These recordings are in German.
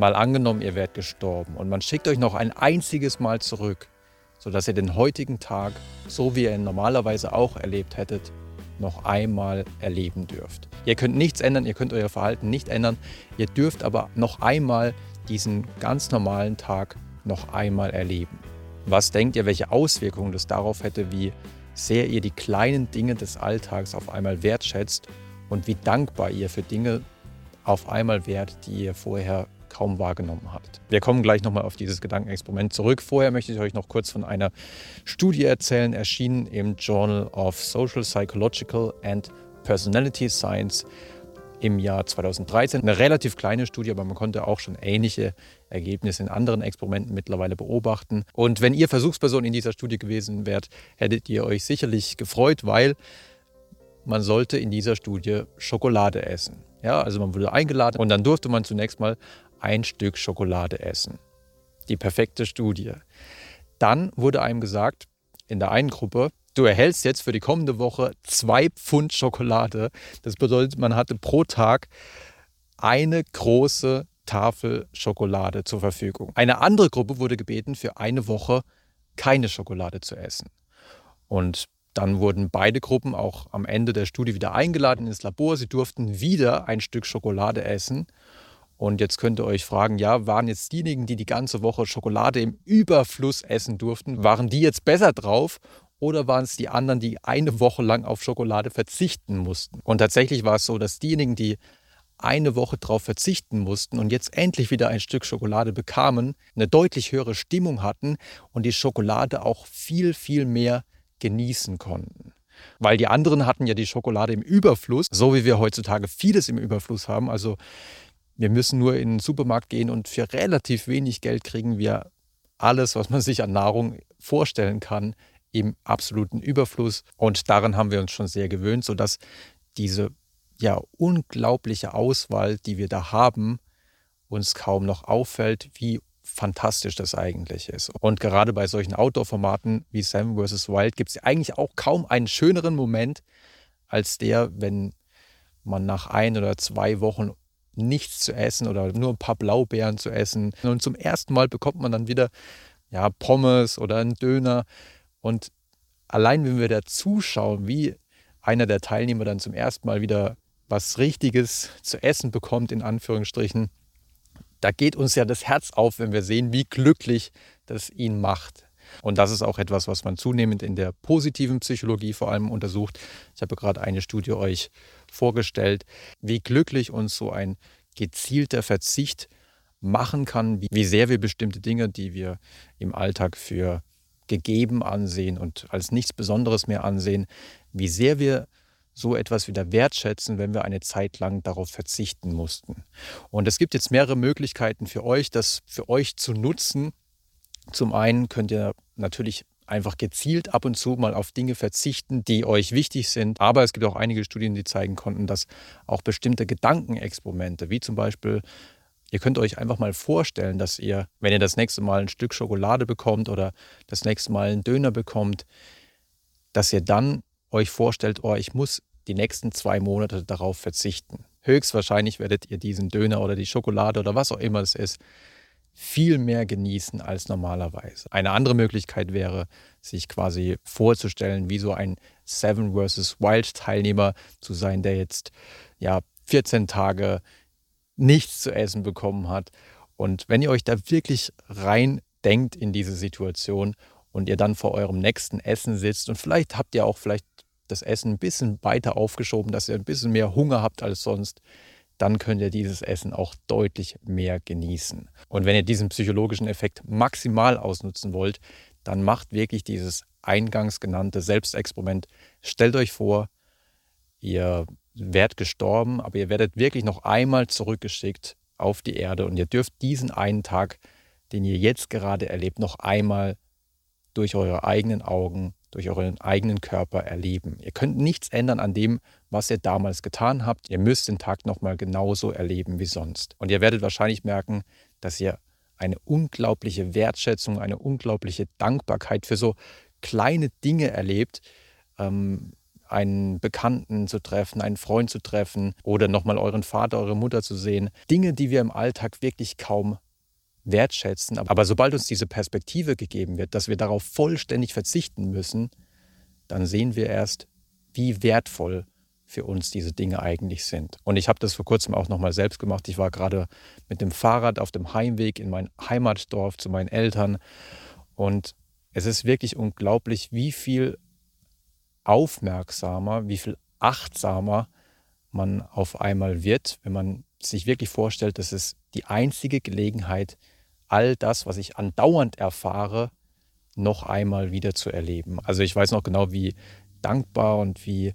Mal angenommen, ihr werdet gestorben und man schickt euch noch ein einziges Mal zurück, sodass ihr den heutigen Tag, so wie ihr ihn normalerweise auch erlebt hättet, noch einmal erleben dürft. Ihr könnt nichts ändern, ihr könnt euer Verhalten nicht ändern, ihr dürft aber noch einmal diesen ganz normalen Tag noch einmal erleben. Was denkt ihr, welche Auswirkungen das darauf hätte, wie sehr ihr die kleinen Dinge des Alltags auf einmal wertschätzt und wie dankbar ihr für Dinge auf einmal wärt, die ihr vorher kaum wahrgenommen habt. Wir kommen gleich nochmal auf dieses Gedankenexperiment zurück. Vorher möchte ich euch noch kurz von einer Studie erzählen, erschienen im Journal of Social Psychological and Personality Science im Jahr 2013. Eine relativ kleine Studie, aber man konnte auch schon ähnliche Ergebnisse in anderen Experimenten mittlerweile beobachten. Und wenn ihr Versuchsperson in dieser Studie gewesen wärt, hättet ihr euch sicherlich gefreut, weil man sollte in dieser Studie Schokolade essen. Ja, also man wurde eingeladen und dann durfte man zunächst mal ein Stück Schokolade essen. Die perfekte Studie. Dann wurde einem gesagt, in der einen Gruppe, du erhältst jetzt für die kommende Woche zwei Pfund Schokolade. Das bedeutet, man hatte pro Tag eine große Tafel Schokolade zur Verfügung. Eine andere Gruppe wurde gebeten, für eine Woche keine Schokolade zu essen. Und dann wurden beide Gruppen auch am Ende der Studie wieder eingeladen ins Labor. Sie durften wieder ein Stück Schokolade essen. Und jetzt könnt ihr euch fragen, ja, waren jetzt diejenigen, die die ganze Woche Schokolade im Überfluss essen durften, waren die jetzt besser drauf oder waren es die anderen, die eine Woche lang auf Schokolade verzichten mussten? Und tatsächlich war es so, dass diejenigen, die eine Woche darauf verzichten mussten und jetzt endlich wieder ein Stück Schokolade bekamen, eine deutlich höhere Stimmung hatten und die Schokolade auch viel, viel mehr genießen konnten. Weil die anderen hatten ja die Schokolade im Überfluss, so wie wir heutzutage vieles im Überfluss haben. Also wir müssen nur in den Supermarkt gehen und für relativ wenig Geld kriegen wir alles, was man sich an Nahrung vorstellen kann, im absoluten Überfluss. Und daran haben wir uns schon sehr gewöhnt, sodass diese ja unglaubliche Auswahl, die wir da haben, uns kaum noch auffällt, wie fantastisch das eigentlich ist. Und gerade bei solchen Outdoor-Formaten wie Seven vs. Wild gibt es eigentlich auch kaum einen schöneren Moment als der, wenn man nach ein oder zwei Wochen nichts zu essen oder nur ein paar Blaubeeren zu essen. Und zum ersten Mal bekommt man dann wieder ja, Pommes oder einen Döner. Und allein wenn wir da zuschauen, wie einer der Teilnehmer dann zum ersten Mal wieder was Richtiges zu essen bekommt, in Anführungsstrichen, da geht uns ja das Herz auf, wenn wir sehen, wie glücklich das ihn macht. Und das ist auch etwas, was man zunehmend in der positiven Psychologie vor allem untersucht. Ich habe gerade eine Studie euch vorgestellt, wie glücklich uns so ein gezielter Verzicht machen kann, wie sehr wir bestimmte Dinge, die wir im Alltag für gegeben ansehen und als nichts Besonderes mehr ansehen, wie sehr wir so etwas wieder wertschätzen, wenn wir eine Zeit lang darauf verzichten mussten. Und es gibt jetzt mehrere Möglichkeiten für euch, das für euch zu nutzen. Zum einen könnt ihr natürlich einfach gezielt ab und zu mal auf Dinge verzichten, die euch wichtig sind. Aber es gibt auch einige Studien, die zeigen konnten, dass auch bestimmte Gedankenexperimente, wie zum Beispiel, ihr könnt euch einfach mal vorstellen, dass ihr, wenn ihr das nächste Mal ein Stück Schokolade bekommt oder das nächste Mal einen Döner bekommt, dass ihr dann euch vorstellt, oh, ich muss die nächsten zwei Monate darauf verzichten. Höchstwahrscheinlich werdet ihr diesen Döner oder die Schokolade oder was auch immer es ist, viel mehr genießen als normalerweise. Eine andere Möglichkeit wäre, sich quasi vorzustellen, wie so ein Seven vs. Wild Teilnehmer zu sein, der jetzt ja 14 Tage nichts zu essen bekommen hat. Und wenn ihr euch da wirklich rein denkt in diese Situation und ihr dann vor eurem nächsten Essen sitzt und vielleicht habt ihr auch vielleicht das Essen ein bisschen weiter aufgeschoben, dass ihr ein bisschen mehr Hunger habt als sonst, dann könnt ihr dieses Essen auch deutlich mehr genießen. Und wenn ihr diesen psychologischen Effekt maximal ausnutzen wollt, dann macht wirklich dieses eingangs genannte Selbstexperiment. Stellt euch vor, ihr werdet gestorben, aber ihr werdet wirklich noch einmal zurückgeschickt auf die Erde und ihr dürft diesen einen Tag, den ihr jetzt gerade erlebt, noch einmal durch eure eigenen Augen durch euren eigenen Körper erleben. Ihr könnt nichts ändern an dem, was ihr damals getan habt. Ihr müsst den Tag nochmal genauso erleben wie sonst. Und ihr werdet wahrscheinlich merken, dass ihr eine unglaubliche Wertschätzung, eine unglaubliche Dankbarkeit für so kleine Dinge erlebt. Ähm, einen Bekannten zu treffen, einen Freund zu treffen oder nochmal euren Vater, eure Mutter zu sehen. Dinge, die wir im Alltag wirklich kaum wertschätzen. Aber sobald uns diese Perspektive gegeben wird, dass wir darauf vollständig verzichten müssen, dann sehen wir erst, wie wertvoll für uns diese Dinge eigentlich sind. Und ich habe das vor kurzem auch nochmal selbst gemacht. Ich war gerade mit dem Fahrrad auf dem Heimweg in mein Heimatdorf zu meinen Eltern. Und es ist wirklich unglaublich, wie viel aufmerksamer, wie viel achtsamer man auf einmal wird, wenn man sich wirklich vorstellt, dass es die einzige Gelegenheit, all das, was ich andauernd erfahre, noch einmal wieder zu erleben. Also ich weiß noch genau, wie dankbar und wie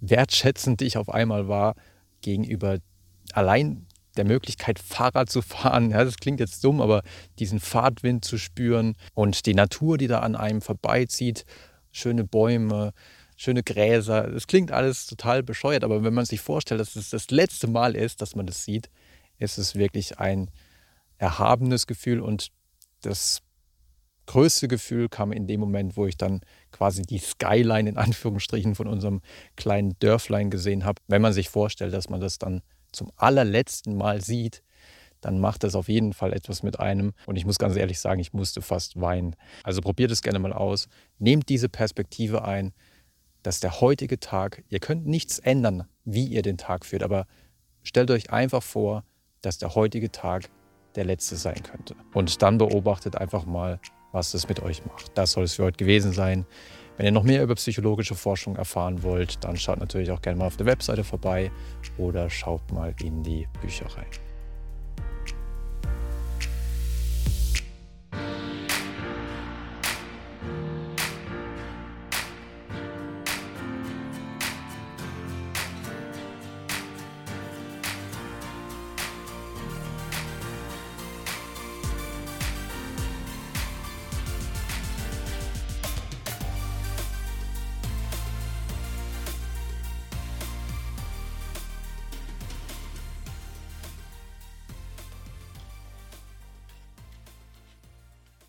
wertschätzend ich auf einmal war gegenüber allein der Möglichkeit, Fahrrad zu fahren. Ja, das klingt jetzt dumm, aber diesen Fahrtwind zu spüren und die Natur, die da an einem vorbeizieht, schöne Bäume, schöne Gräser. Das klingt alles total bescheuert, aber wenn man sich vorstellt, dass es das letzte Mal ist, dass man das sieht, ist es wirklich ein erhabenes Gefühl und das größte Gefühl kam in dem Moment, wo ich dann quasi die Skyline in Anführungsstrichen von unserem kleinen Dörflein gesehen habe. Wenn man sich vorstellt, dass man das dann zum allerletzten Mal sieht, dann macht das auf jeden Fall etwas mit einem. Und ich muss ganz ehrlich sagen, ich musste fast weinen. Also probiert es gerne mal aus. Nehmt diese Perspektive ein, dass der heutige Tag, ihr könnt nichts ändern, wie ihr den Tag führt, aber stellt euch einfach vor, dass der heutige Tag der letzte sein könnte. Und dann beobachtet einfach mal, was es mit euch macht. Das soll es für heute gewesen sein. Wenn ihr noch mehr über psychologische Forschung erfahren wollt, dann schaut natürlich auch gerne mal auf der Webseite vorbei oder schaut mal in die Bücher rein.